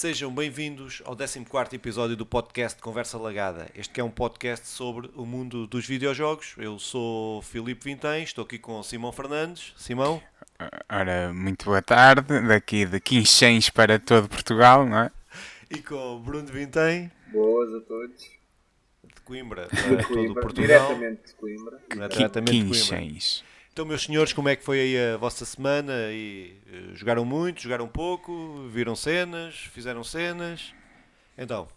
Sejam bem-vindos ao 14 episódio do podcast Conversa Lagada. Este que é um podcast sobre o mundo dos videojogos. Eu sou Filipe Vintém, estou aqui com Simão Fernandes. Simão? Ora, muito boa tarde, daqui de Quinchens para todo Portugal, não é? E com Bruno Vintém. Boas a todos. De Coimbra, De para todo Coimbra, Portugal. diretamente de Coimbra. Diretamente de Coimbra. Então, meus senhores, como é que foi aí a vossa semana? E, eh, jogaram muito, jogaram pouco, viram cenas, fizeram cenas? Então,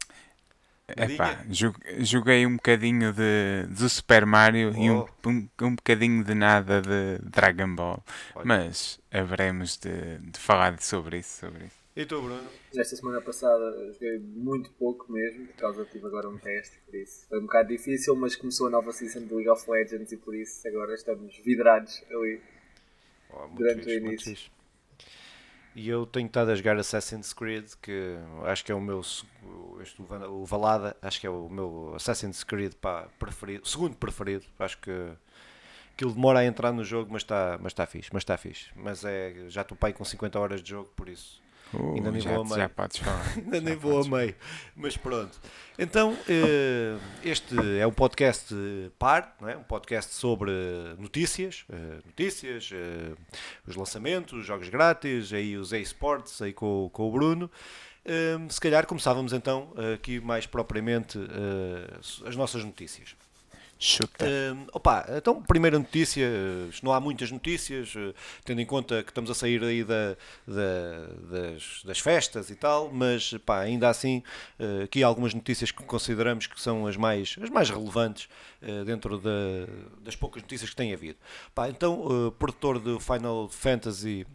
Epá, jo- joguei um bocadinho de, de Super Mario e um, Oh. um, um bocadinho de nada de Dragon Ball. Olha. Mas haveremos de, de falar sobre isso, sobre isso. E tu, Bruno? Esta semana passada joguei muito pouco mesmo, por causa tive agora um teste, por isso foi um bocado difícil, mas começou a nova season de League of Legends e por isso agora estamos vidrados ali. Oh, Durante o fixe, muito início. E eu tenho estado a jogar Assassin's Creed, que acho que é o meu, este, o o Valada, acho que é o meu Assassin's Creed pá, preferido, segundo preferido. Acho que aquilo demora a entrar no jogo, mas está mas tá fixe, mas está fixe. Mas é, já estou pai com 50 horas de jogo, por isso Uh, Ainda nem já, vou a meio. já podes falar. ainda nem vou a podes. meio. Mas pronto. Então, eh, este é um podcast par, não é? um podcast sobre notícias, eh, notícias, eh, os lançamentos, os jogos grátis, aí os eSports aí com, com o Bruno. Se calhar começávamos então aqui mais propriamente as nossas notícias. Chuta. Hum, opa, então, primeira notícia, não há muitas notícias, eh, tendo em conta que estamos a sair aí da, da- das, das festas e tal, mas pá, ainda assim, eh, aqui há algumas notícias que consideramos que são as mais, as mais relevantes eh, dentro da- das poucas notícias que tem havido. Pá, então, o produtor do Final Fantasy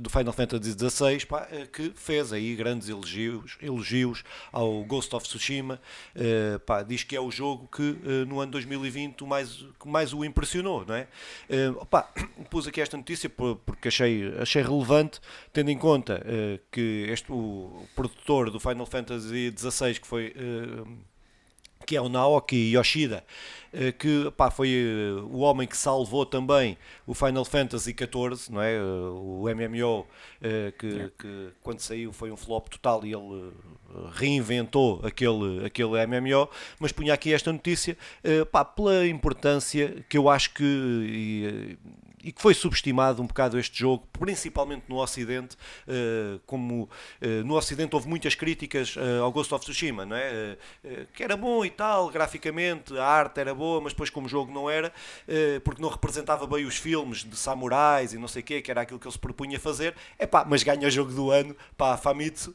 do Final Fantasy XVI, pá, eh, que fez aí grandes elogios, elogios ao Ghost of Tsushima, eh, pá, diz que é o jogo que eh, no ano 2020 o mais, mais o impressionou, não é? Eh, opá, pus aqui esta notícia por- porque achei, achei relevante, tendo em conta eh, que este, o produtor do Final Fantasy XVI, que foi eh, que é o Naoki Yoshida, eh, que pá, foi eh, o homem que salvou também o Final Fantasy XIV, não é? Eh, o MMO, que, que quando saiu foi um flop total e ele reinventou aquele, aquele MMO, mas punha aqui esta notícia pá, pela importância que eu acho que. e, e que foi subestimado um bocado este jogo, principalmente no Ocidente, eh, como eh, no Ocidente houve muitas críticas eh, ao Ghost of Tsushima, não é? Que era bom e tal, graficamente, a arte era boa, mas depois como jogo não era, porque não representava bem os filmes de samurais e não sei o quê, que era aquilo que ele se propunha fazer, é pá, mas ganha jogo do ano, pá, Famitsu,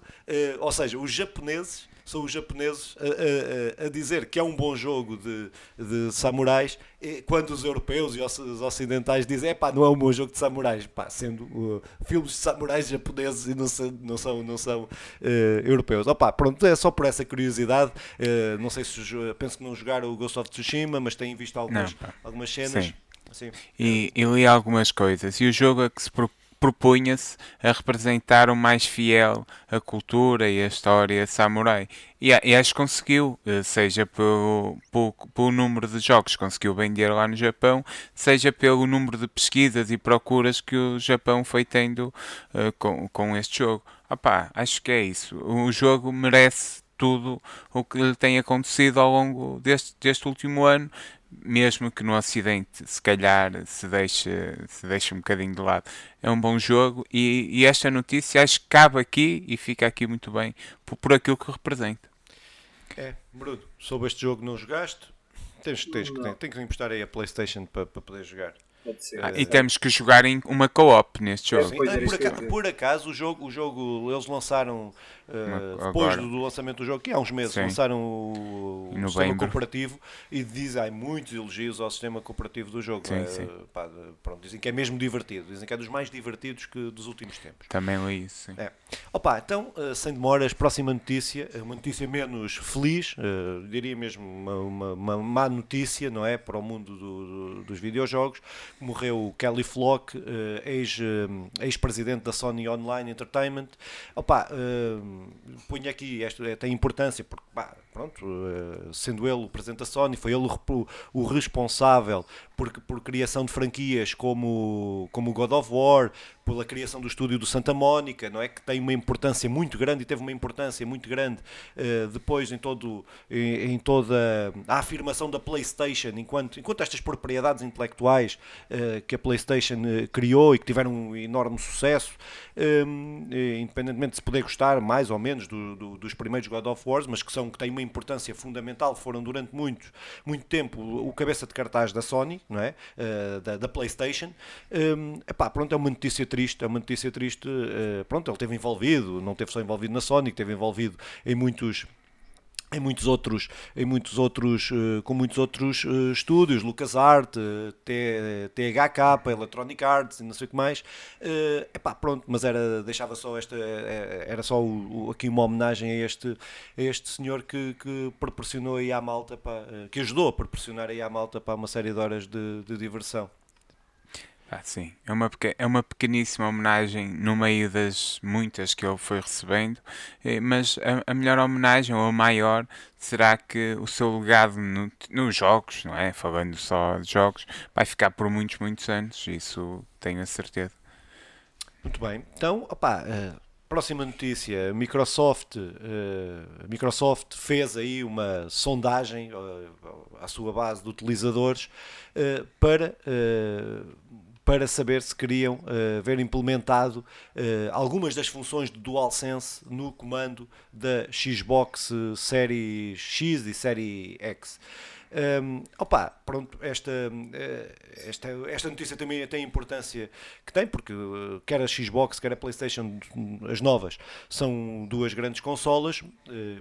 ou seja, os japoneses são os japoneses a, a- a- a dizer que é um bom jogo de, de samurais, quando os europeus e os ocidentais dizem é pá, não é um bom jogo de samurais, pá, sendo uh, filmes de samurais japoneses e não são, não são, não são eh, europeus. Opa, pronto, é só por essa curiosidade. Eh, não sei se penso que não jogaram o Ghost of Tsushima, mas têm visto algumas, Não, algumas cenas. Sim. Sim. E, e li algumas coisas. E o jogo é que se pro- propunha-se a representar o mais fiel a cultura e a história samurai. E, e acho que conseguiu, eh, seja pelo, pelo, pelo número de jogos que conseguiu vender lá no Japão, seja pelo número de pesquisas e procuras que o Japão foi tendo eh, com, com este jogo. Opá, acho que é isso. O jogo merece tudo o que lhe tem acontecido ao longo deste, deste último ano, mesmo que no Ocidente se calhar se deixe, se deixe um bocadinho de lado. É um bom jogo e, e esta notícia acho que cabe aqui e fica aqui muito bem por, por aquilo que representa. É, Bruno, sobre este jogo não jogaste? Tens, tens, que- tem, tem que emprestar aí a Playstation para para poder jogar. Pode ser. Ah, é. e temos que jogar em uma co-op neste jogo. Pois Ah, era por, acaso, por acaso, o jogo, o jogo eles lançaram uh, depois agora. do, lançamento do jogo, que há uns meses Sim. lançaram o, o sistema cooperativo e dizem muitos elogios ao sistema cooperativo do jogo. Sim, Eh, sim. pá, pronto, dizem que é mesmo divertido, dizem que é dos mais divertidos que dos últimos tempos. Também li isso. É. Opa, então, eh, sem demoras, próxima notícia, uma notícia menos feliz, eh, diria mesmo uma, uma, uma má notícia, não é? Para o mundo do- do- dos videojogos. Morreu o Kelly Flock, ex, eh, ex-presidente da Sony Online Entertainment. Opa, eh, ponho aqui, esta tem importância, porque, pá, pronto, eh, sendo ele o presidente da Sony, foi ele o, o responsável por, por criação de franquias como, como God of War, pela criação do estúdio do Santa Mónica, não é? Que tem uma importância muito grande e teve uma importância muito grande uh, depois em, todo, em, em, toda a afirmação da PlayStation, enquanto, enquanto estas propriedades intelectuais uh, que a PlayStation uh, criou e que tiveram um enorme sucesso, um, independentemente de se poder gostar mais ou menos do, do, dos primeiros God of Wars, mas que são que têm uma importância fundamental, foram durante muito, muito tempo o cabeça de cartaz da Sony, não é? da, da PlayStation. Um, epá, pronto, é uma notícia triste, é uma notícia triste. Uh, pronto, ele esteve envolvido, não teve só envolvido na Sony, esteve envolvido em muitos em muitos outros, em muitos outros, uh, com muitos outros uh, estúdios, LucasArts, THK, Electronic Arts não sei o que mais. Uh, epá, pronto, mas era, deixava só esta, era só o, aqui uma homenagem a este, a este senhor que, que proporcionou aí à malta, pá, que ajudou a proporcionar aí à malta para uma série de horas de, de diversão. Ah, sim, é uma, é uma pequeníssima homenagem no meio das muitas que ele foi recebendo, eh, mas a, a melhor homenagem, ou a maior, será que o seu legado no, nos jogos, não é? Falando só de jogos, vai ficar por muitos, muitos anos, isso tenho a certeza. Muito bem, então, opá, uh, próxima notícia, Microsoft, uh, Microsoft fez aí uma sondagem uh, à sua base de utilizadores para para saber se queriam uh, ver implementado uh, algumas das funções do DualSense no comando da Xbox Série X e Série X. Um, opa, pronto, esta, eh, esta, esta notícia também tem a importância que tem, porque quer a Xbox, quer a PlayStation, as novas, são duas grandes consolas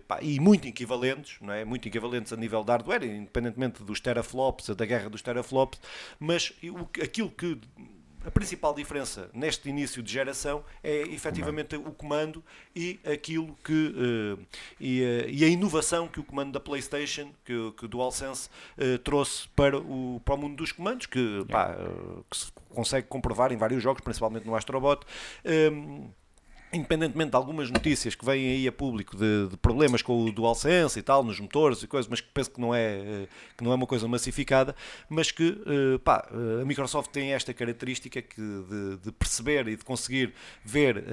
pá, e muito equivalentes, não é? muito equivalentes a nível de hardware, independentemente dos teraflops, da guerra dos teraflops, mas aquilo que a principal diferença neste início de geração é efetivamente o comando e aquilo que uh, e, uh, e, a inovação que o comando da PlayStation, que, que o DualSense uh, trouxe para o, para o mundo dos comandos, que, pá, que se consegue comprovar em vários jogos, principalmente no Astrobot. Um, independentemente de algumas notícias que vêm aí a público de, de, problemas com o DualSense e tal, nos motores e coisas, mas que penso que não é, eh, que não é uma coisa massificada, mas que uh, pá, eh, a Microsoft tem esta característica que de, de perceber e de conseguir ver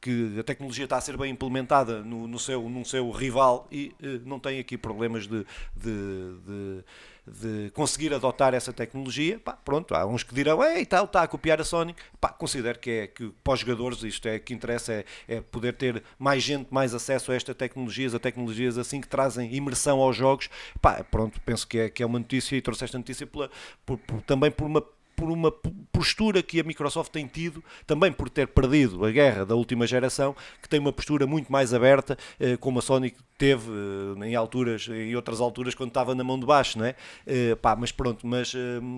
que a tecnologia está a ser bem implementada no, no seu, no seu rival e não tem aqui problemas de, de de conseguir adotar essa tecnologia, pá, pronto, há uns que dirão, ei, tal, está a copiar a Sony, pá, considero que é que para os jogadores isto é que interessa é, é, poder ter mais gente, mais acesso a estas tecnologias, a tecnologias assim que trazem imersão aos jogos, pá, pronto, penso que é, que é uma notícia e trouxe esta notícia pela, por, por, também por uma por uma postura que a Microsoft tem tido, também por ter perdido a guerra da última geração, que tem uma postura muito mais aberta, eh, como a Sony teve eh, em alturas, em outras alturas, quando estava na mão de baixo, não é? Eh, pá, mas pronto, mas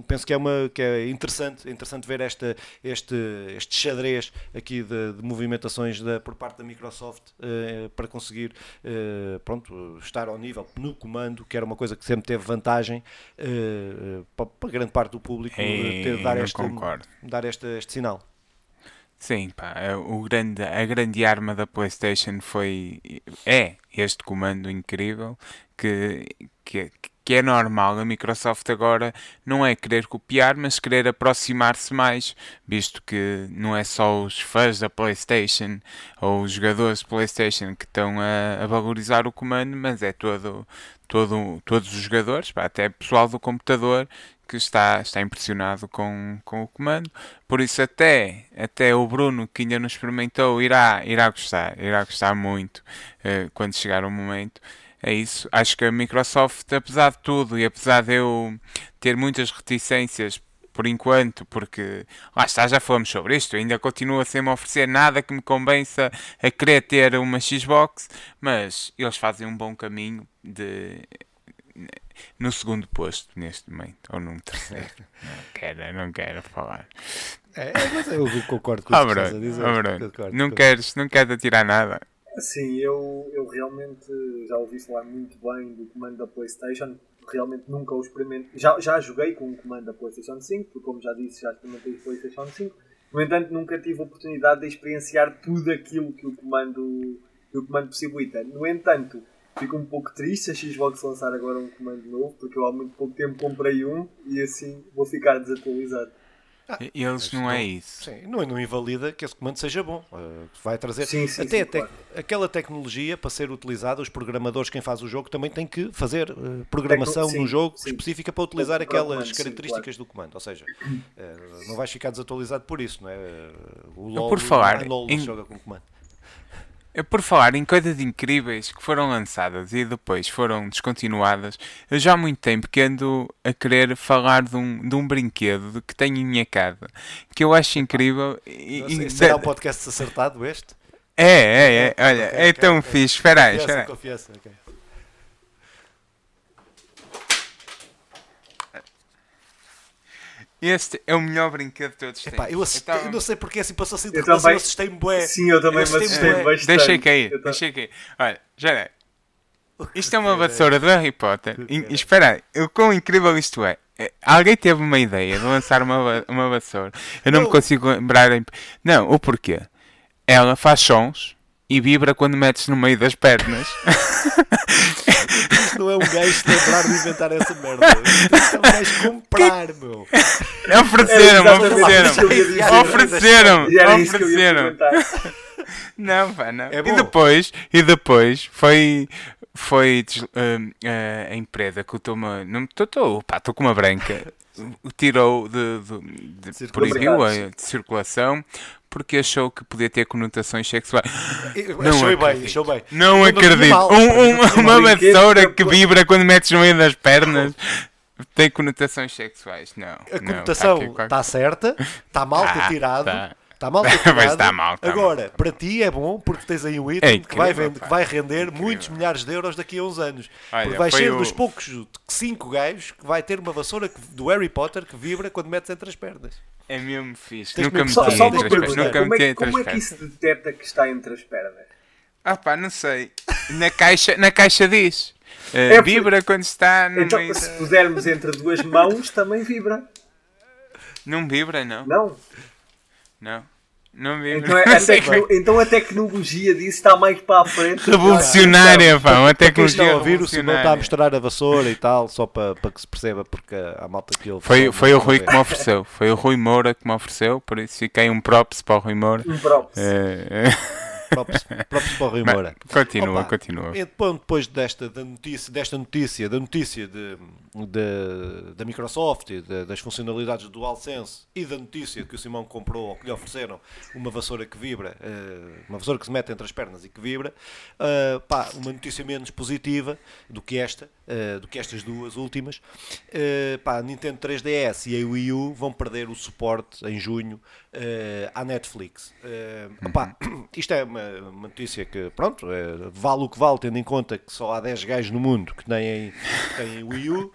penso que é, uma, que é interessante, é interessante ver esta, este, este xadrez aqui de, de movimentações da, por parte da Microsoft para conseguir pronto, estar ao nível no comando, que era uma coisa que sempre teve vantagem para, grande parte do público Ei, ter, dar, este, dar este, este sinal. Sim, pá, é o grande, a grande arma da PlayStation foi é este comando incrível que, que, que é normal. A Microsoft agora não é querer copiar, mas querer aproximar-se mais, visto que não é só os fãs da PlayStation ou os jogadores de PlayStation que estão a, a valorizar o comando, mas é todo, todo, todos os jogadores, pá, até pessoal do computador que está, está impressionado com, com o comando. Por isso até, até o Bruno, que ainda não experimentou, irá, irá gostar, irá gostar muito uh, quando chegar o momento. É isso. Acho que a Microsoft, apesar de tudo e apesar de eu ter muitas reticências por enquanto, porque lá está, já falamos sobre isto, ainda continua sem me oferecer nada que me convença a querer ter uma Xbox, mas eles fazem um bom caminho de no segundo posto neste momento, ou num terceiro. não quero, não quero falar. É, mas eu concordo com o que estás a dizer. concordo, não, queres, não queres atirar nada. Sim, eu, eu realmente já ouvi falar muito bem do comando da PlayStation. Realmente nunca o experimentei. Já, já joguei com o comando da PlayStation 5, porque, como já disse, já experimentei o PlayStation 5. No entanto, nunca tive a oportunidade de experienciar tudo aquilo que o comando, que o comando possibilita. No entanto, Fico um pouco triste a Xbox lançar agora um comando novo, porque eu há muito pouco tempo comprei um e assim vou ficar desatualizado. E Eles não é isso. Sim, não, não invalida que esse comando seja bom. Uh, vai trazer Sim, sim, até sim, a tec- claro. aquela tecnologia para ser utilizada, os programadores, quem faz o jogo, também tem que fazer uh, programação Tecno- sim, no jogo sim. específica para utilizar aquelas sim, características do comando. Ou seja, uh, não vais ficar desatualizado por isso, não é? Uh, O LOL, por falar o LOL não em- se joga com comando. É por falar em coisas incríveis que foram lançadas e depois foram descontinuadas, eu já há muito tempo que ando a querer falar de um, de um brinquedo que tenho em minha casa, que eu acho incrível. E, e será um podcast acertado este? É, é, é. Olha, Ok, é tão ok. fixe. Espera aí, espera aí. confiança, ok. Este é o melhor brinquedo de todos os Epá, tempos. eu, assustei, tava- eu não sei porque assim passou assim de Eu também- eu assustei-me bué. Sim, eu também Eu me assustei-me assustei bué. bastante. Deixei cair, Eu deixei cair. Olha, já é. Isto é uma vassoura do Harry Potter. E, espera aí, o quão incrível isto é. É, Alguém teve uma ideia de lançar uma, uma vassoura. Eu não, me consigo lembrar. em- Não, o porquê? Ela faz sons e vibra quando metes no meio das pernas. Isto não é um gajo lembrar de inventar essa merda. Isto é um gajo comprar, meu. Ofereceram, Era exatamente isso que eu ia ofereceram. Não, pá, não. É e depois, e depois foi, foi des- hum, a, empresa que eu estou uma. Não estou, pá, estou com uma branca. Tirou de, de, de proibiu a de circulação porque achou que podia ter conotações sexuais. Não achou bem, achou bem. Não acredito. mal. Um- um- uma vassoura que vibra quando metes no meio das pernas tem conotações sexuais. Não. A conotação tá qualquer- está certa, está mal ter Tá, tirado. tá. Está mal ter Mas tirado. está mal, tá Agora, mal, tá para ti é bom porque tens aí um É item que, vai incrível, vender, que vai render Incrível. muitos milhares de euros daqui a uns anos. Olha, porque vai foi ser o- dos poucos 5 gajos que vai ter uma vassoura que- do Harry Potter que vibra quando metes entre as pernas. É mesmo fixe. Tens Nunca me Só, só meti uma entre as tens pernas. pergunta: Nunca como é, como é que pernas. isso detecta que está entre as pernas? Ah pá, não sei. Na caixa, na caixa diz. eh, É por- vibra quando está no Então, meio se pusermos entre duas mãos, também vibra. Não vibra, não. Não? Não. Não vibra. Então, é- tecno- então a tecnologia disso está mais para a frente. Revolucionária, pá. Uma tecnologia a ouvir, o Simão está a mostrar a vassoura e tal, só para, para que se perceba, porque a malta que ele Foi, foi o Rui que me ofereceu. Foi o Rui Moura que me ofereceu. Por isso fiquei um props para o Rui Moura. Um props. Eh, Próprios, próprios para o Rui Moura. continua, Opa, continua. E depois, desta da notícia, desta notícia, da notícia de, de- da Microsoft e de- das funcionalidades do DualSense e da notícia que o Simão comprou ou que lhe ofereceram uma vassoura que vibra, eh, uma vassoura que se mete entre as pernas e que vibra, eh, pá, uma notícia menos positiva do que esta, eh, do que estas duas últimas. Eh, pá, a Nintendo 3DS e a Wii U vão perder o suporte em junho eh, à Netflix. Eh, opá, isto é uma, uma notícia que, pronto, eh, vale o que vale, tendo em conta que só há 10 gajos no mundo que têm, que têm Wii U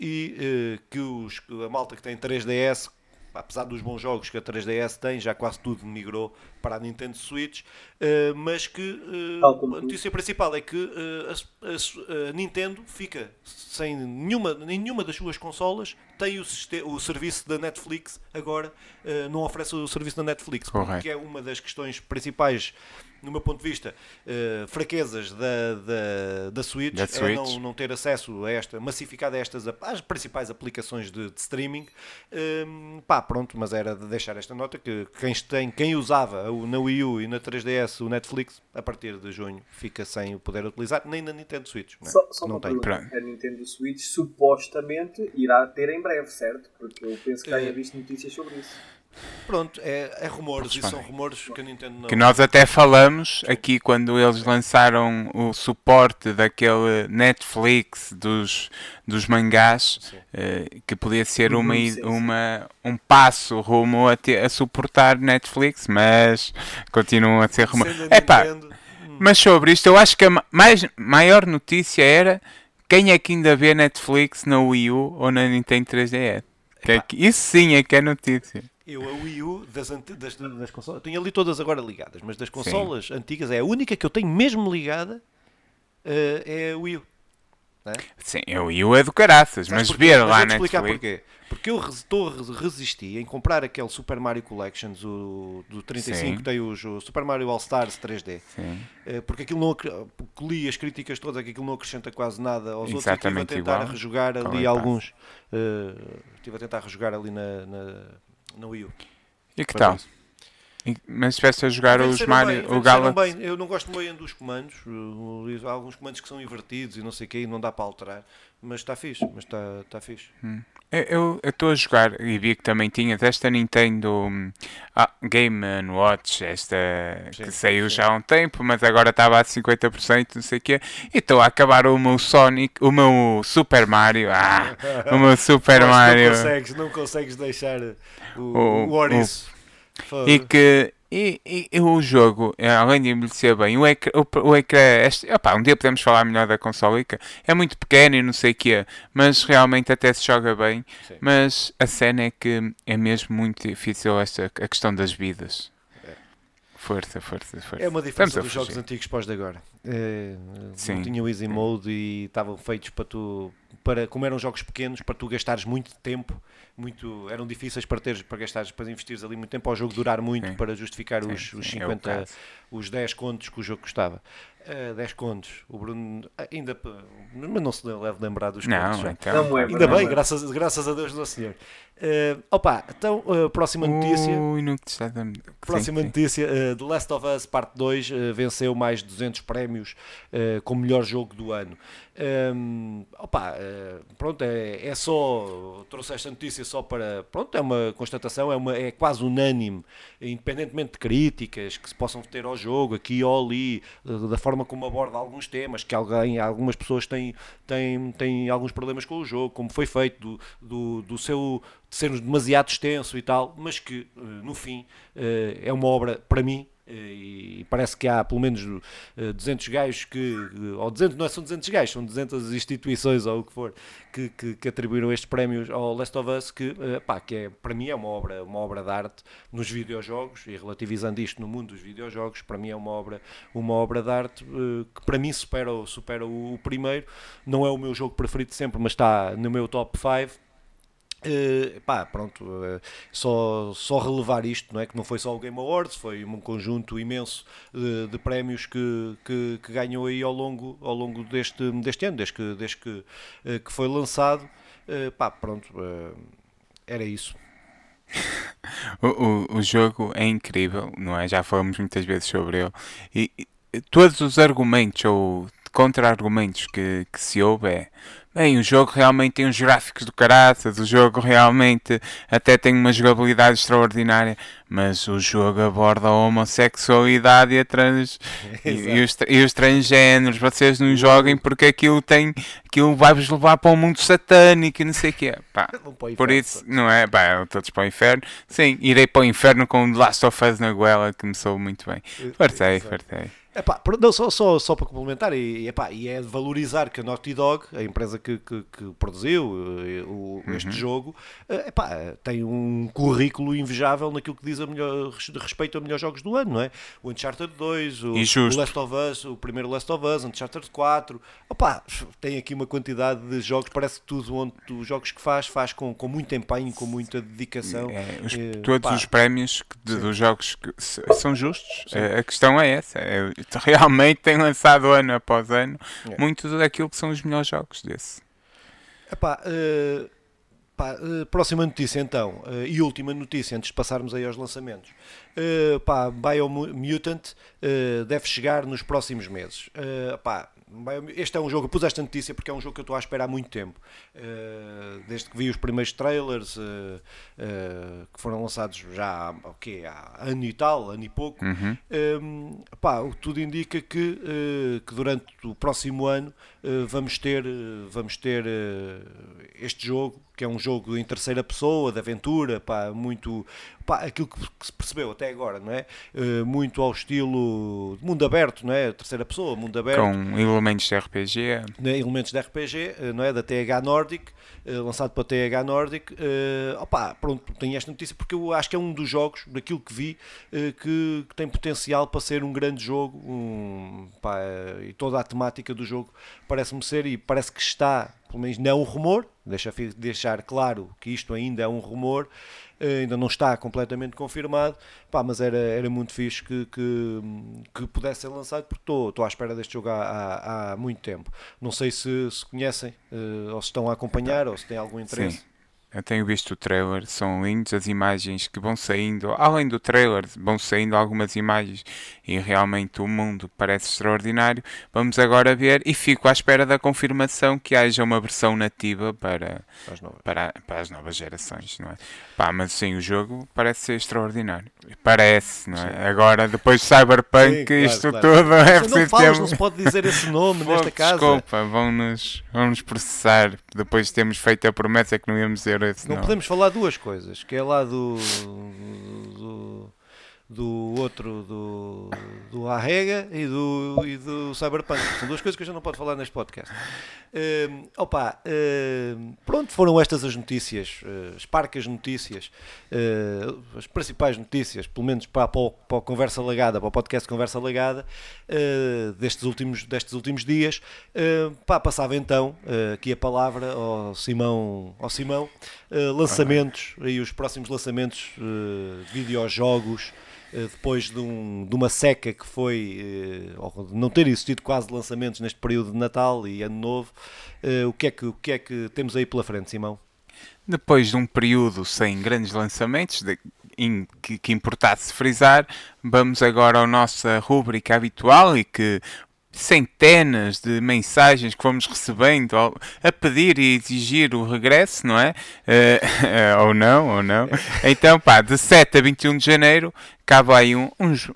e que os, a malta que tem 3DS, apesar dos bons jogos que a 3DS tem, já quase tudo migrou para a Nintendo Switch, eh, mas que eh, a notícia principal é que eh, a, a- a Nintendo fica sem nenhuma, nenhuma das suas consolas tem o, o serviço da Netflix agora não oferece o serviço da Netflix porque é uma das questões principais no meu ponto de vista eh, fraquezas da, da, da Switch, Da é Switch. não, não ter acesso a esta massificado a estas às principais aplicações de, de streaming Hum, pá pronto mas era de deixar esta nota que quem tem quem usava o- na Wii U e na 3DS o Netflix a partir de junho fica sem o poder utilizar nem na Nintendo Switch não, é? Só, só não uma tem pergunta. A Nintendo Switch supostamente irá ter em breve, certo? Porque eu penso que já Eh, tinha visto notícias sobre isso. Pronto, é, é rumores e são rumores que a Nintendo não. Que nós até falamos aqui quando eles lançaram o suporte daquele Netflix dos, dos mangás, eh, que podia ser uma, Uhum, uma, um passo rumo a, ter- a suportar Netflix, mas continuam a ser rumores. Sendo a pá, Nintendo, hum, mas sobre isto, eu acho que a ma- mais, maior notícia era quem é que ainda vê Netflix na Wii U ou na Nintendo 3DS. Que é que- isso sim é que é notícia. Eu, a Wii U das, das, das consolas, tenho ali todas agora ligadas, mas das consolas antigas é a única que eu tenho mesmo ligada eh, é a Wii U. né? Sim, a Wii U é do caraças, mas ver lá vou-te explicar Netflix. porquê. Porque eu res- estou a res- resisti em comprar aquele Super Mario Collections o, do 35, Sim. tem os, o Super Mario All Stars 3D. Sim. Eh, porque aquilo não porque li as críticas todas que aquilo não acrescenta quase nada aos outros Exatamente e estive a tentar igual. rejogar ali é alguns eh, estive a tentar rejogar ali na, na, Wii U. E que tal? Mas estiveste a jogar os Mario, bem, o Galaxy. bem. Eu não gosto bem dos comandos. uh, Há alguns comandos que são invertidos e não sei o que, e não dá para alterar. Mas está fixe, mas está, está fixe. Eu estou a jogar e vi que também tinhas esta Nintendo hum, ah, Game Watch, esta Sim, que saiu sim. já há um tempo, mas agora estava a 50%, não sei o quê. E estou a acabar o meu Sonic, o meu Super Mario. Ah, o meu Super Mario. Não consegues, não consegues deixar o, O- o. Foda. E que e, e- e o jogo, eh, além de envelhecer bem, o ecrã, o, o ecrã este, opá, um dia podemos falar melhor da consolica, é muito pequeno e não sei o quê, mas realmente até se joga bem. Sim. Mas a cena é que é mesmo muito difícil esta, a questão das vidas. É. Força, força, força. É uma diferença dos jogos antigos para os de agora. É, Sim. Não tinham easy mode e estavam feitos para tu, para, como eram jogos pequenos, para tu gastares muito tempo, muito, eram difíceis para teres, para gastares, para investires ali muito tempo, para o jogo durar muito, Sim. para justificar Sim, os, os sim, é o 50, caso. os 10 contos que o jogo custava. Eh, 10 contos, o Bruno ainda, mas não se deve lembrar dos contos. Não, já. então. Não lembro. Ainda não bem, é. graças, graças a Deus do Senhor. Eh, opa, então, eh, próxima notícia. Ui, te. Sim, Próxima sim. notícia: uh, The Last of Us Parte 2 uh, venceu mais de 200 prémios uh, como melhor jogo do ano. Um, opa, uh, pronto, é, é só. Trouxe esta notícia só para. Pronto, é uma constatação, é, uma, é quase unânime, independentemente de críticas que se possam ter ao jogo, aqui ou ali, uh, da forma como aborda alguns temas, que alguém, algumas pessoas têm, têm, têm alguns problemas com o jogo, como foi feito, do, do, do seu de ser demasiado extenso e tal, mas que eh, no fim eh, é uma obra para mim e parece que há pelo menos eh, 200 gajos que, eh, ou 200, não são 200 gajos, são 200 instituições ou o que for, que, que, que atribuíram estes prémios ao Last of Us, que, eh, pá, que é, para mim é uma obra, uma obra de arte nos videojogos, e relativizando isto no mundo dos videojogos, para mim é uma obra, uma obra de arte eh, que para mim supera, supera o, o primeiro, não é o meu jogo preferido sempre, mas está no meu top 5, Uh, pá, pronto, uh, só, só relevar isto, não é? Que não foi só o Game Awards, foi um conjunto imenso de, de prémios que, que, que ganhou aí ao longo, ao longo deste, deste ano, desde que, desde que, uh, que foi lançado. Pá, pronto, era isso. O, o, o jogo é incrível, não é? Já falamos muitas vezes sobre ele. E, e todos os argumentos ou contra-argumentos que, que se ouve é bem, o jogo realmente tem uns gráficos do caraças, o jogo realmente até tem uma jogabilidade extraordinária, mas o jogo aborda a homossexualidade e, a trans, e, e os, e os transgéneros. Vocês não joguem porque aquilo tem aquilo vai-vos levar para um mundo satânico e não sei o quê. Pá, Vão para o por inferno, isso, não é? Pá, todos para o inferno. Sim, irei para o inferno com The Last of Us na goela, que me soube muito bem. Fartei, fartei. Epá, não, só, só, só para complementar, e, epá, e é de valorizar que a Naughty Dog, a empresa que, que, que produziu eh, o- Uhum. este jogo, eh, epá, tem um currículo invejável naquilo que diz a melhor, res- respeito a melhores jogos do ano, não é? O Uncharted 2, o, o Last of Us, o primeiro Last of Us, Uncharted 4, opá, tem aqui uma quantidade de jogos, parece que tudo onde os jogos que faz, faz com, com muito empenho, com muita dedicação. É, os- Eh, todos pá, os prémios de- dos jogos que são justos. A, a questão é essa. É, realmente tem lançado ano após ano É. muito daquilo que são os melhores jogos desse. Epá, eh, pá, eh, próxima notícia então, eh, e última notícia antes de passarmos aí aos lançamentos. Eh, pá, Biomutant deve chegar nos próximos meses. Eh, pá, este é um jogo, eu pus esta notícia porque é um jogo que eu estou à espera há muito tempo. Eh, desde que vi os primeiros trailers eh, eh, que foram lançados já há, okay, há ano e tal, ano e pouco. Uhum. Um, pá, o que tudo indica que, que durante o próximo ano vamos ter, eh, vamos ter eh, este jogo, que é um jogo em terceira pessoa, de aventura, pá, muito pá, aquilo que, se percebeu até agora, não é? Eh, muito ao estilo de mundo aberto, não é? Terceira pessoa, mundo aberto Com elementos de RPG. né, elementos de RPG, eh, não é? Da TH Nordic, eh, lançado para a TH Nordic. Eh, opa, pronto, tenho esta notícia porque eu acho que é um dos jogos, daquilo que vi, eh, que, tem potencial para ser um grande jogo. um, pá, eh, e toda a temática do jogo parece-me ser, e parece que está, pelo menos não é um rumor, deixa deixar claro que isto ainda é um rumor. eh, Ainda não está completamente confirmado, pá, mas era, era muito fixe que, que, que pudesse ser lançado porque estou estou à espera deste jogo há, há, há muito tempo. Não sei se, se conhecem, eh, ou se estão a acompanhar, ou se têm algum interesse. Sim. Eu tenho visto o trailer, são lindos as imagens que vão saindo, além do trailer, vão saindo algumas imagens e realmente o mundo parece extraordinário. Vamos agora ver e fico à espera da confirmação que haja uma versão nativa para, as novas, para, para as novas gerações, não é? Pá, mas sim, o jogo parece ser extraordinário. Parece, não é? Sim. Agora, depois de Cyberpunk, sim, claro, isto claro. tudo é preciso não, falas, não se pode dizer esse nome nesta casa. Desculpa, vão-nos vão -nos processar depois de termos feito a promessa que não íamos dizer esse não nome. Não podemos falar duas coisas, que é lá do, do do outro, do, do Arrega e do, e do Cyberpunk. São duas coisas que a gente não pode falar neste podcast. Uh, opa, uh, pronto, foram estas as notícias, uh, as parcas notícias, uh, as principais notícias, pelo menos para, para, o, para a Conversa Legada, para o podcast Conversa Legada, destes, últimos, destes últimos dias. pá, passava então aqui a palavra ao Simão, ao Simão lançamentos, e os próximos lançamentos de videojogos. Eh, depois de, um, de, uma seca que foi, de não ter existido quase lançamentos neste período de Natal e Ano Novo, uh, o, que é que, o que é que temos aí pela frente, Simão? Depois de um período sem grandes lançamentos, de, in, que, que importasse frisar, vamos agora à nossa rúbrica habitual e que centenas de mensagens que fomos recebendo a pedir e exigir o regresso, não é? Uh, ou não, ou não. Então, pá, de 7 a 21 de janeiro, cabe aí um,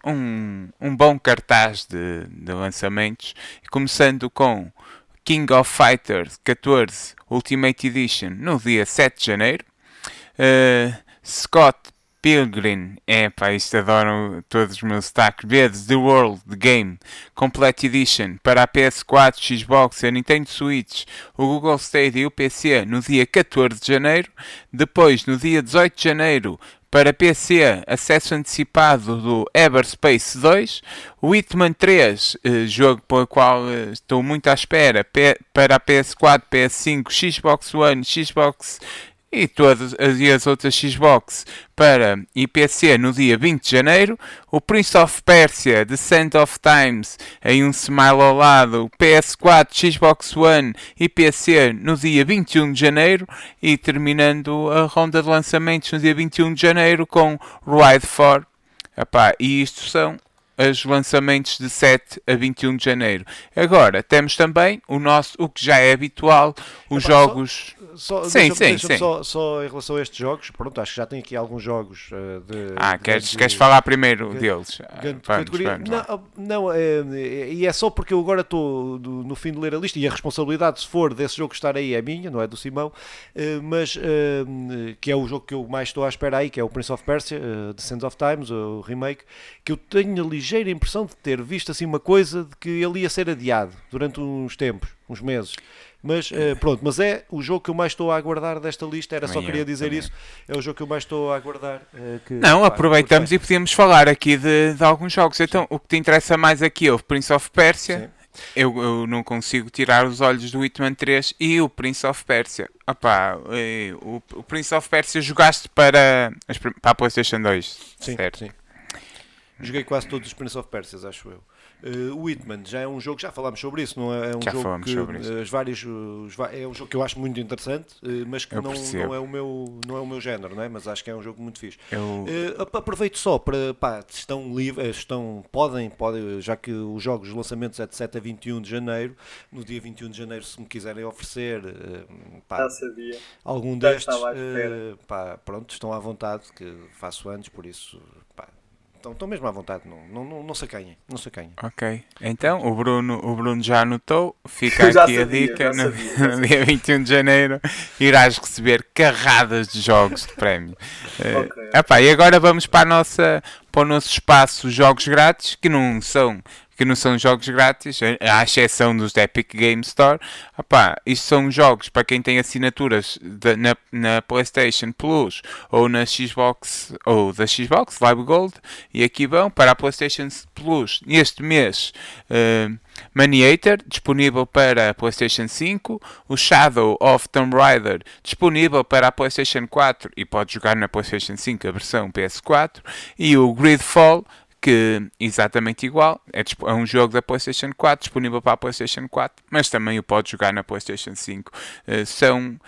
um, um bom cartaz de, de lançamentos, começando com King of Fighters 14 Ultimate Edition no dia 7 de janeiro. Uh, Scott Pilgrim, é pá, isto adoram todos os meus destaques. Vezes The World The Game Complete Edition para a PS4, Xbox a Nintendo Switch, o Google Stadia e o PC no dia 14 de janeiro. Depois, no dia 18 de janeiro, para PC, acesso antecipado do Everspace 2, o Hitman 3, eh, jogo para o qual eh, estou muito à espera, para a PS4, PS5, Xbox One, Xbox e todas as outras Xbox para IPC no dia 20 de janeiro, o Prince of Persia The Sand of Times em um smile ao lado, PS4, Xbox One e PC no dia 21 de janeiro e terminando a ronda de lançamentos no dia 21 de janeiro com Ride 4. Epá, e isto são os lançamentos de 7 a 21 de janeiro. Agora, temos também o nosso, o que já é habitual, os Epá, jogos... Só, só, sim, sim, sim. Só, só, em relação a estes jogos, pronto, acho que já tem aqui alguns jogos uh, de... Ah, de, queres, de, queres falar primeiro de, deles? De, vamos, vamos, não, não é, e é só porque eu agora estou no fim de ler a lista e a responsabilidade, se for desse jogo estar aí, é minha, não é do Simão, uh, mas uh, que é o jogo que eu mais estou à espera aí, que é o Prince of Persia, The Sands of Times, o remake, que eu tenho ali ligeira impressão de ter visto assim uma coisa de que ele ia ser adiado durante uns tempos, uns meses. Mas uh, pronto, mas é o jogo que eu mais estou a aguardar desta lista. Era só queria dizer também. isso. É o jogo que eu mais estou a aguardar. Uh, que, não, pá, aproveitamos e podíamos falar aqui de, de alguns jogos. Então, Sim. o que te interessa mais aqui é o Prince of Persia. Eu, eu, não consigo tirar os olhos do Hitman 3 e o Prince of Persia. Opa, eh, o, o Prince of Persia jogaste para, para a PlayStation 2, sim, certo? Sim. Joguei quase todos os Prince of Persia, acho eu. Uh, o Hitman já é um jogo, já falámos sobre isso, não é? é um já jogo que uh, as várias, os, é um jogo que eu acho muito interessante, uh, mas que não, não, é o meu, não é o meu género, não é? Mas acho que é um jogo muito fixe. Eu... aproveito só para, pá, estão livres, estão, podem, podem, já que os jogos, os lançamentos é de 7 a 21 de janeiro, no dia 21 de janeiro, se me quiserem oferecer pá, algum destes, pá, pronto, estão à vontade, que faço antes, por isso Estão, estão mesmo à vontade, não, não, não, não se acanhem, não se acanhem. Ok, então o Bruno, o Bruno já anotou, fica aqui sabia, a dica, no, sabia, no dia 21 de janeiro irás receber carradas de jogos de prémio. Okay. Uh, epá, e agora vamos para, a nossa, para o nosso espaço jogos grátis, que não são que não são jogos grátis, à exceção dos da Epic Game Store. Opá, isto são jogos para quem tem assinaturas de, na, na PlayStation Plus ou na Xbox ou da Xbox Live Gold e aqui vão para a PlayStation Plus neste mês. Uh, Maniator, disponível para a PlayStation 5, o Shadow of Tomb Raider, disponível para a PlayStation 4 e pode jogar na PlayStation 5 a versão PS4, e o Gridfall, que exatamente igual, é, é, um jogo da PlayStation 4, disponível para a PlayStation 4, mas também o pode jogar na PlayStation 5. Uh, são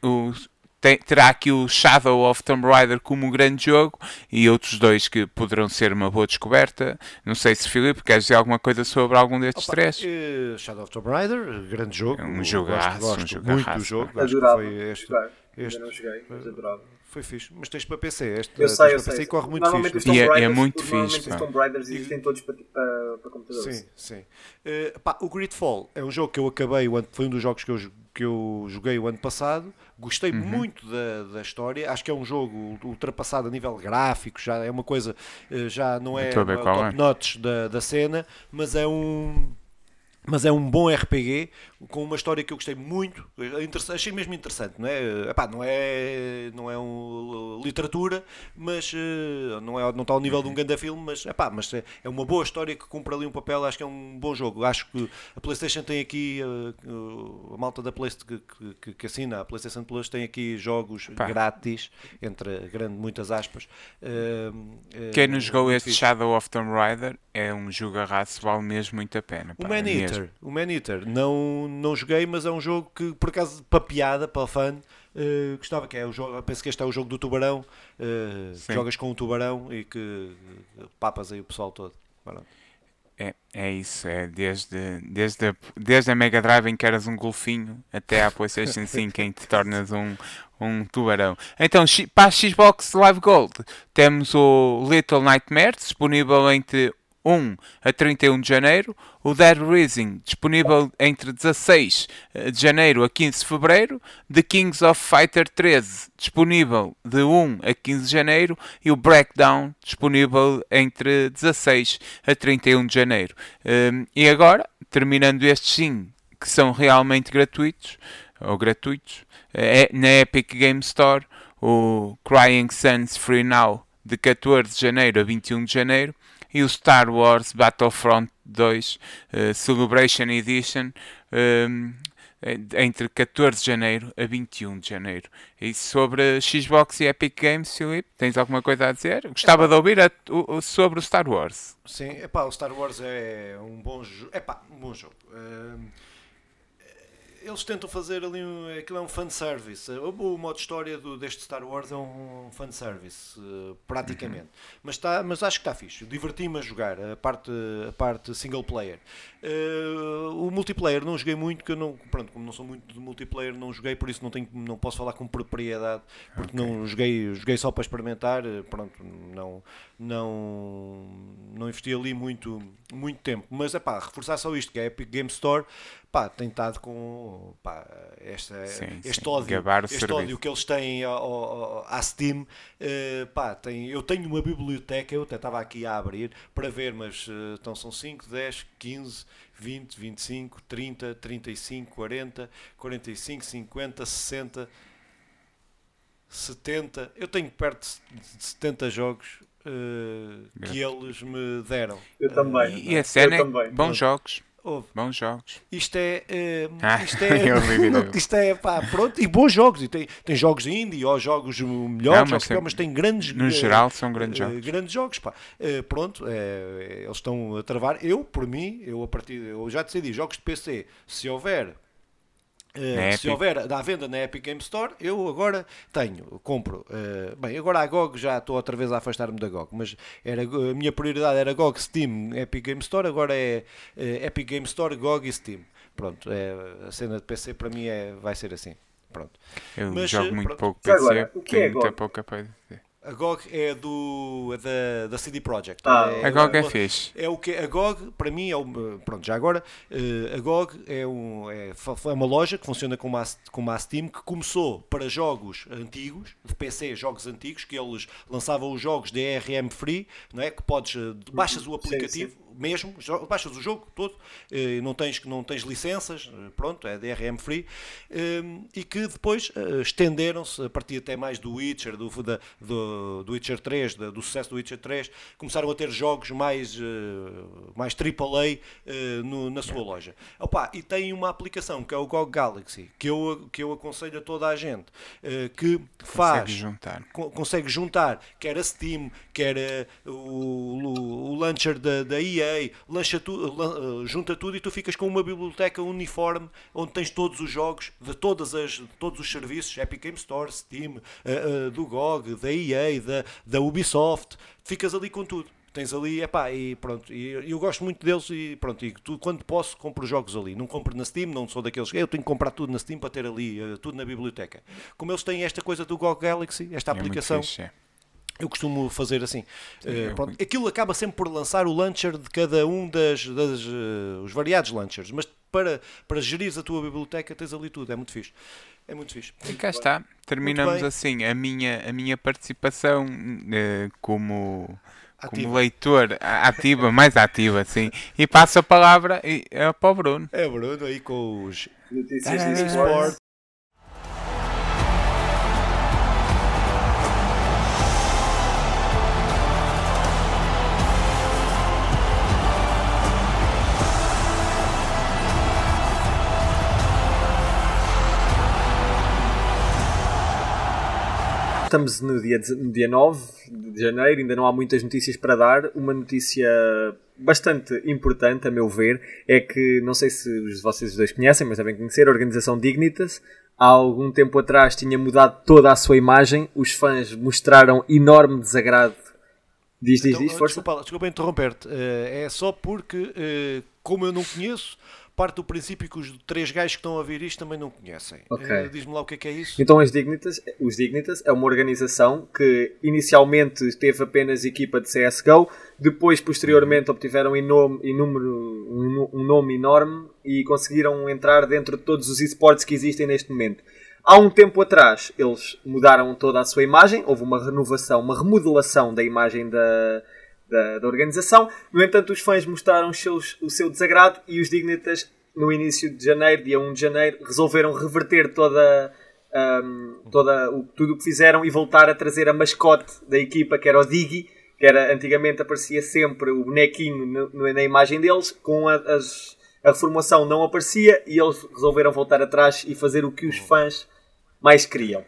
os, tem, terá aqui o Shadow of Tomb Raider como um grande jogo e outros dois que poderão ser uma boa descoberta. Não sei se Filipe queres dizer alguma coisa sobre algum destes Opa, três? Uh, Shadow of Tomb Raider, grande jogo. É um jogaço, gosto, gosto um jogaço, muito do jogo. Adorava. Foi este, este, não joguei, mas adorava. Foi fixe, mas tens para PC. Este, eu sei, eu PC sei. e corre muito fixe. E é- é muito normalmente fixe, Os pá. Tomb Raiders existem todos para, para, para computadores. Sim, sim. Uh, pá, o Gridfall é um jogo que eu acabei, foi um dos jogos que eu, que eu joguei o ano passado. Gostei Uhum. muito da, da história. Acho que é um jogo ultrapassado a nível gráfico, já é uma coisa, uh, já não é top é. notch da, da cena, mas é um. Mas é um bom RPG com uma história que eu gostei muito, interessa- achei mesmo interessante, não é? Epá, não é, não é um, literatura, mas eh, não, é, não está ao nível de um grande filme, mas, epá, mas é, é uma boa história que cumpre ali um papel, acho que é um bom jogo. Acho que a Playstation tem aqui, eh, a malta da Playstation que, que, que assina a Playstation Plus tem aqui jogos Pá. grátis, entre grande, muitas aspas. Eh, eh, Quem não jogou este. Shadow of Tomb Raider é um jogo arraso, vale mesmo muito a pena. O Man é mesmo. Eater, o Man Eater, não, não joguei, mas é um jogo que, por acaso, para piada, para fã, eh, gostava que é o jogo, penso que este é o jogo do tubarão, eh, que jogas com o tubarão e que eh, papas aí o pessoal todo. É, é isso, é desde, desde, a, desde a Mega Drive em que eras um golfinho até à PlayStation 5 em que te tornas um, um tubarão. Então, para a Xbox Live Gold temos o Little Nightmares disponível entre 1 a 31 de janeiro, o Dead Rising disponível entre 16 de janeiro a 15 de fevereiro, The Kings of Fighter 13 disponível de 1 a 15 de janeiro e o Breakdown disponível entre 16 a 31 de janeiro. Hum, e agora, terminando estes sim, que são realmente gratuitos, ou gratuitos, é, na Epic Game Store, o Crying Suns Free Now de 14 de janeiro a 21 de janeiro e o Star Wars Battlefront 2 eh, Celebration Edition hum, entre 14 de janeiro a 21 de janeiro. E sobre Xbox e Epic Games, Filipe, tens alguma coisa a dizer? Gostava de ouvir a- o- sobre o Star Wars. Sim, epá, o Star Wars é um bom jogo. Epá, um bom jogo. Hum, eles tentam fazer ali um, aquilo é um fanservice. O, o modo história do, deste Star Wars é um fanservice, uh, praticamente. Mas, tá, mas acho que está fixe. Diverti-me a jogar a parte, a parte single player. Uh, o multiplayer não joguei muito, que eu não, pronto, como não sou muito de multiplayer, não joguei, por isso não, tenho, não posso falar com propriedade, porque não joguei, joguei só para experimentar, uh, pronto, não, não, não investi ali muito, muito tempo. Mas é pá, reforçar só isto, que é a Epic Game Store, pá, tem estado com pá, esta, Sim, este sim, ódio, este serviço. ódio que eles têm ao, ao- à Steam, eh, pá, tem, eu tenho uma biblioteca, eu até estava aqui a abrir para ver, mas eh, então são 5, 10, 15, 20, 25, 30, 35, 40, 45, 50, 60, 70, eu tenho perto de 70 jogos eh, que eles me deram. Eu também. E a cena Eu é também. bons jogos. Houve. Bons jogos. Isto é, Ah, isto é, isto é pá, pronto, e bons jogos, e tem, tem jogos indie, ou jogos melhores, Não, mas jogos tem- pior, mas tem grandes No eh, geral, são grandes eh, jogos. grandes jogos, pá. Eh, pronto, eles estão a travar. Eu, por mim, eu a partir, eu já decidi, jogos de PC, se houver Na se houver à venda na Epic Game Store, eu agora tenho, compro. eh, bem, agora a GOG já estou outra vez a afastar-me da GOG, mas era, a minha prioridade era GOG, Steam, Epic Game Store, agora é eh, Epic Game Store, GOG e Steam. Pronto, é, a cena de PC para mim é, vai ser assim. Pronto. Eu Mas, jogo muito pronto. pouco PC, agora, o que é tenho muita pouca coisa. a dizer. A GOG é do é da, da CD Projekt. Ah, é, A GOG é uma- fixe. É o que a GOG, para mim, é o, pronto, já agora, eh, a GOG é, um, é, é uma loja que funciona como a, como a Steam, que começou para jogos antigos, de PC, jogos antigos, que eles lançavam os jogos DRM free, não é? Que podes, eh, baixas o aplicativo, mesmo, baixas o jogo todo, eh, não tens, não tens licenças, eh, pronto, é DRM free, eh, e que depois estenderam-se a partir até mais do Witcher, do, da- do, do Witcher 3, da- do sucesso do Witcher 3, começaram a ter jogos mais, mais AAA no- na sua loja. Opa, e tem uma aplicação que é o GOG Galaxy, que eu, que eu aconselho a toda a gente, que faz Consegue juntar. co- consegue juntar quer a Steam, quer eh, o, o, o launcher da, da EA, EA, lancha tu, lan- junta tudo e tu ficas com uma biblioteca uniforme onde tens todos os jogos de todas as, de todos os serviços, Epic Game Store, Steam, eh, eh, do GOG, da EA, da, da Ubisoft, ficas ali com tudo. Tens ali, epá, e pronto, e eu gosto muito deles e pronto, e tu, quando posso compro jogos ali, não compro na Steam, não sou daqueles, eu tenho que comprar tudo na Steam para ter ali, eh, tudo na biblioteca. Como eles têm esta coisa do GOG Galaxy, esta É aplicação, fixe, é. Eu costumo fazer assim. Pronto, aquilo acaba sempre por lançar o launcher de cada um das, das, eh, os variados launchers, mas para, para gerir a tua biblioteca tens ali tudo, é muito fixe. É muito fixe. E cá está, terminamos assim a minha, a minha participação eh, como, Ativa. como leitor ativa, mais ativa, sim. E passo a palavra e- eh, para o Bruno. É Bruno aí com os Notícias de esportes. Estamos no dia, no dia 9 de janeiro, ainda não há muitas notícias para dar. Uma notícia bastante importante, a meu ver, é que, não sei se vocês dois conhecem, mas devem conhecer, a organização Dignitas. Há algum tempo atrás tinha mudado toda a sua imagem, os fãs mostraram enorme desagrado. Diz, diz, Então, diz, força. Desculpa, desculpa interromper-te. Eh, é só porque, eh, como eu não conheço, parte do princípio que os três gajos que estão a ver isto também não conhecem. Ok. Eh, Diz-me lá o que é que é isso. Então as Dignitas, os Dignitas é uma organização que inicialmente teve apenas equipa de CSGO, depois posteriormente obtiveram inome- inúmero- um, um nome enorme e conseguiram entrar dentro de todos os esportes que existem neste momento. Há um tempo atrás eles mudaram toda a sua imagem, houve uma renovação, uma remodelação da imagem da, da, da organização. No entanto, os fãs mostraram os seus- o seu desagrado e os Dignitas, no início de janeiro, dia 1 de janeiro, resolveram reverter toda, um, toda o, tudo o que fizeram e voltar a trazer a mascote da equipa, que era o Diggy, que era, antigamente aparecia sempre o bonequinho no- no- na imagem deles, com a, as- a reformulação não aparecia e eles resolveram voltar atrás e fazer o que os fãs mais queriam.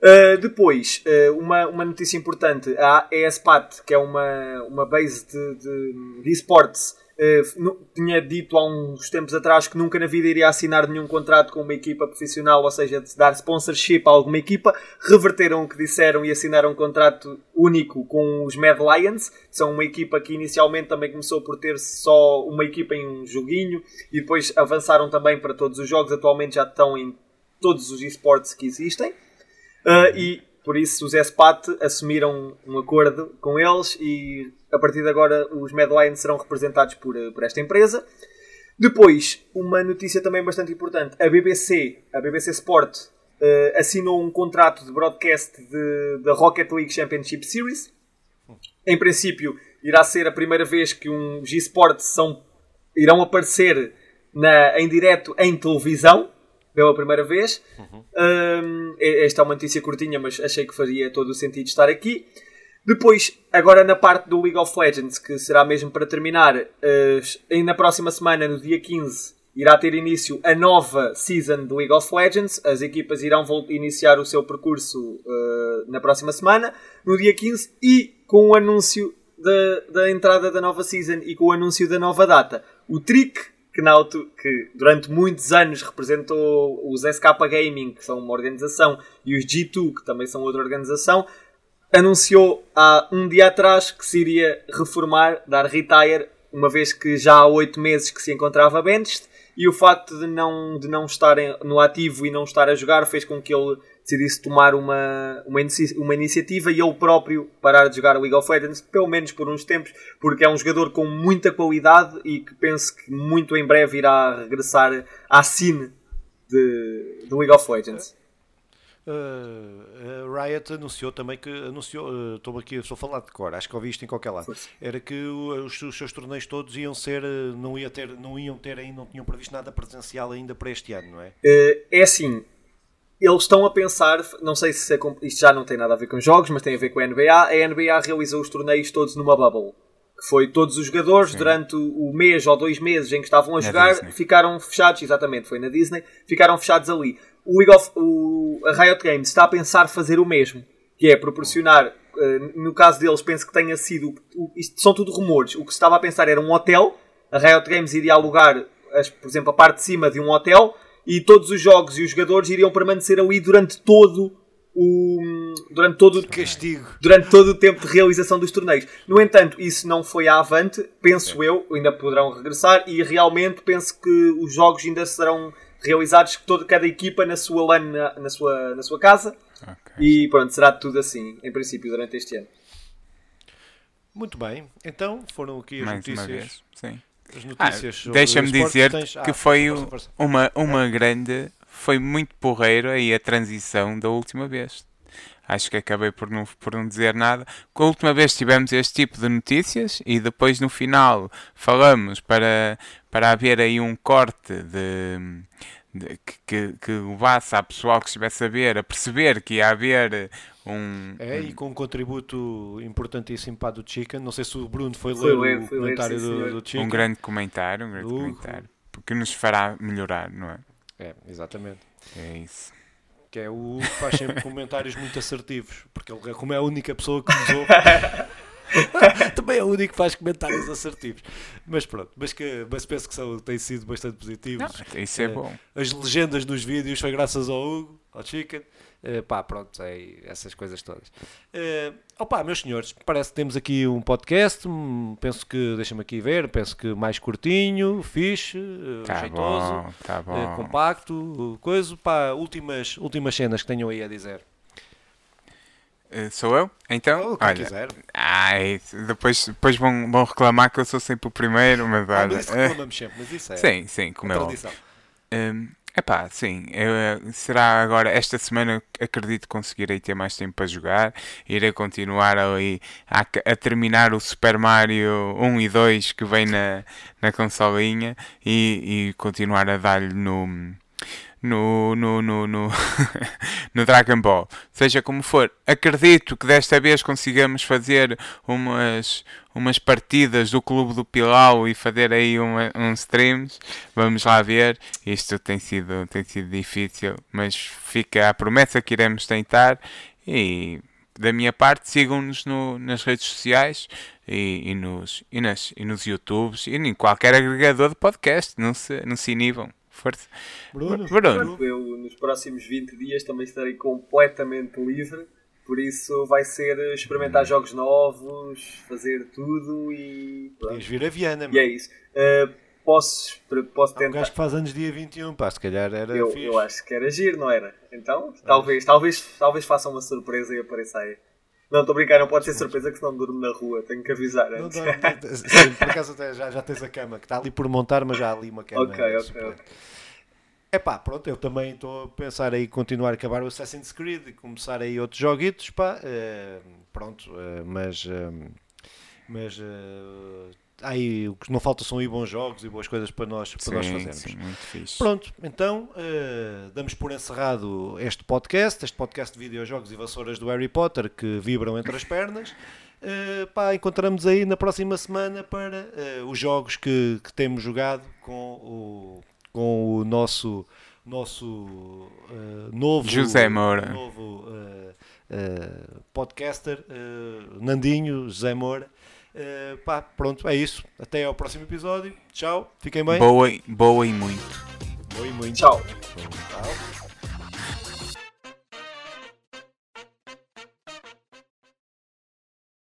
Uh, depois, uh, uma, uma notícia importante: a ESPAT, que é uma, uma base de, de, de esportes, uh, tinha dito há uns tempos atrás que nunca na vida iria assinar nenhum contrato com uma equipa profissional, ou seja, de dar sponsorship a alguma equipa. Reverteram o que disseram e assinaram um contrato único com os Mad Lions, que são uma equipa que inicialmente também começou por ter só uma equipa em um joguinho e depois avançaram também para todos os jogos. Atualmente já estão em todos os esportes que existem. Uh, e por isso os SPAT assumiram um acordo com eles e a partir de agora os Mad serão representados por, uh, por esta empresa. Depois, uma notícia também bastante importante: a BBC, a BBC Sport, uh, assinou um contrato de broadcast da Rocket League Championship Series. Em princípio, irá ser a primeira vez que um G-Sports irão aparecer na, em direto em televisão pela primeira vez. Um, esta é uma notícia curtinha, mas achei que faria todo o sentido estar aqui. Depois, agora na parte do League of Legends, que será mesmo para terminar, uh, na próxima semana, no dia 15, irá ter início a nova season do League of Legends. As equipas irão iniciar o seu percurso uh, na próxima semana, no dia 15, e com o anúncio da, da entrada da nova season e com o anúncio da nova data. O Trick, que, na que durante muitos anos representou os SK Gaming, que são uma organização, e os G2, que também são outra organização, anunciou há um dia atrás que se iria reformar, dar retire, uma vez que já há oito meses que se encontrava benched, e o facto de não, de não estar no ativo e não estar a jogar fez com que ele decidisse tomar uma, uma, uma iniciativa e ele próprio parar de jogar League of Legends, pelo menos por uns tempos, porque é um jogador com muita qualidade e que penso que muito em breve irá regressar à cine de, de League of Legends. Uh, a Riot anunciou também que anunciou, uh, estou aqui, estou a falar de cor, acho que ouvi isto em qualquer lado. Era que os, os seus torneios todos iam ser, uh, não, ia ter, não iam ter ainda, não tinham previsto nada presencial ainda para este ano, não é? Eh, é assim, eles estão a pensar, não sei se é isto já não tem nada a ver com jogos, mas tem a ver com a NBA. A NBA realizou os torneios todos numa bubble. Que foi todos os jogadores durante o o mês ou dois meses em que estavam a Na jogar Disney. ficaram fechados, exatamente, foi na Disney, ficaram fechados ali. O of, o, a Riot Games está a pensar fazer o mesmo, que é proporcionar uh, no caso deles, penso que tenha sido. O, isto são tudo rumores. O que se estava a pensar era um hotel. A Riot Games iria alugar, as, por exemplo, a parte de cima de um hotel e todos os jogos e os jogadores iriam permanecer ali durante todo o durante todo o castigo durante todo o tempo de realização dos torneios. No entanto, isso não foi à avante, penso eu, ainda poderão regressar e realmente penso que os jogos ainda serão realizados toda cada equipa na sua LAN na, na sua na sua casa. Okay. E pronto, será tudo assim, em princípio, durante este ano. Muito bem, então foram aqui as Mais notícias. Sim. As notícias ah, Deixa-me dizer tens... que ah, foi força, força. uma, uma grande, foi muito porreiro aí a transição da última vez. Acho que acabei por não, por não dizer nada. Com a última vez tivemos este tipo de notícias e depois no final falamos para, para haver aí um corte de, de que, que, que levasse a pessoal que estivesse a ver a perceber que ia haver um, é, e com um contributo importantíssimo para do Chicken. Não sei se o Bruno foi, foi ler, o comentário ler, do, do Chicken. Um grande comentário, um grande comentário. Porque nos fará melhorar, não é? É, exatamente. É isso. Que é o que faz sempre comentários muito assertivos. Porque ele, como é a única pessoa que nos ouve. Também é o único que faz comentários assertivos. Mas pronto, mas, que, mas penso que são, têm sido bastante positivos. Não, isso é, é bom. As legendas nos vídeos foi graças ao Hugo, ao Chicken. Uh, pá, pronto, é, essas coisas todas. Uh, opa, meus senhores, parece que temos aqui um podcast. Hum, penso que, deixa-me aqui ver, penso que mais curtinho, fixe, uh, tá jeitoso, bom, tá bom. Uh, compacto, coisa. Pá, últimas, últimas cenas que tenham aí a dizer. Uh, sou eu? Então, oh, olha, quiser. Ai, depois, depois vão, vão reclamar que eu sou sempre o primeiro, mas olha. Ah, mas reclamamos sempre, mas isso é. Sim, sim, como é tradição. Um, Epá, sim, eu, eh, será agora, esta semana acredito que conseguirei ter mais tempo para jogar, irei continuar ali a, a terminar o Super Mario 1 e 2 que vem na, na consolinha e, e continuar a dar-lhe no, no, no, no, no, no Dragon Ball. Seja como for, acredito que desta vez consigamos fazer umas, umas partidas do Clube do Pilau e fazer aí uns streams. Vamos lá ver. Isto tem sido, tem sido difícil, mas fica a promessa que iremos tentar. E da minha parte, sigam-nos no, nas redes sociais e, e, nos, e, nas, e nos YouTubes e em qualquer agregador de podcast. Não se, não se inibam. Força. Bruno. Bruno. Eu, nos próximos 20 dias também estarei completamente livre. Por isso vai ser experimentar jogos novos, fazer tudo e. Podias vir a Viana, E é isso. Uh, posso, posso tentar. Há um gajo que faz anos dia 21, pá, se calhar era. Eu, fixe. eu acho que era giro, não era? Então, talvez, talvez, talvez faça uma surpresa e apareça aí. Não, estou a brincar, não pode ser surpresa que senão durmo na rua, tenho que avisar antes. Não, não, sim, por acaso já, já tens a cama, que está ali por montar, mas já há ali uma cama. Ok, ok, ok. É pá, pronto, eu também estou a pensar aí continuar a acabar o Assassin's Creed e começar aí outros joguitos, pá, uh, pronto, uh, mas, uh, mas aí o que não falta são aí bons jogos e boas coisas para nós, para sim, nós fazermos. Sim, muito fixe. Pronto, então damos por encerrado este podcast, este podcast de videojogos e vassouras do Harry Potter que vibram entre as pernas. Uh, pá, encontramos aí na próxima semana para uh, os jogos que, que temos jogado com o com o nosso, nosso uh, novo, José Moura. novo uh, uh, podcaster, Nandinho, José Moura. Pá, pronto, é isso. Até ao próximo episódio. Tchau, fiquem bem. Boa, boa e muito. Boa e muito. Tchau. Tchau.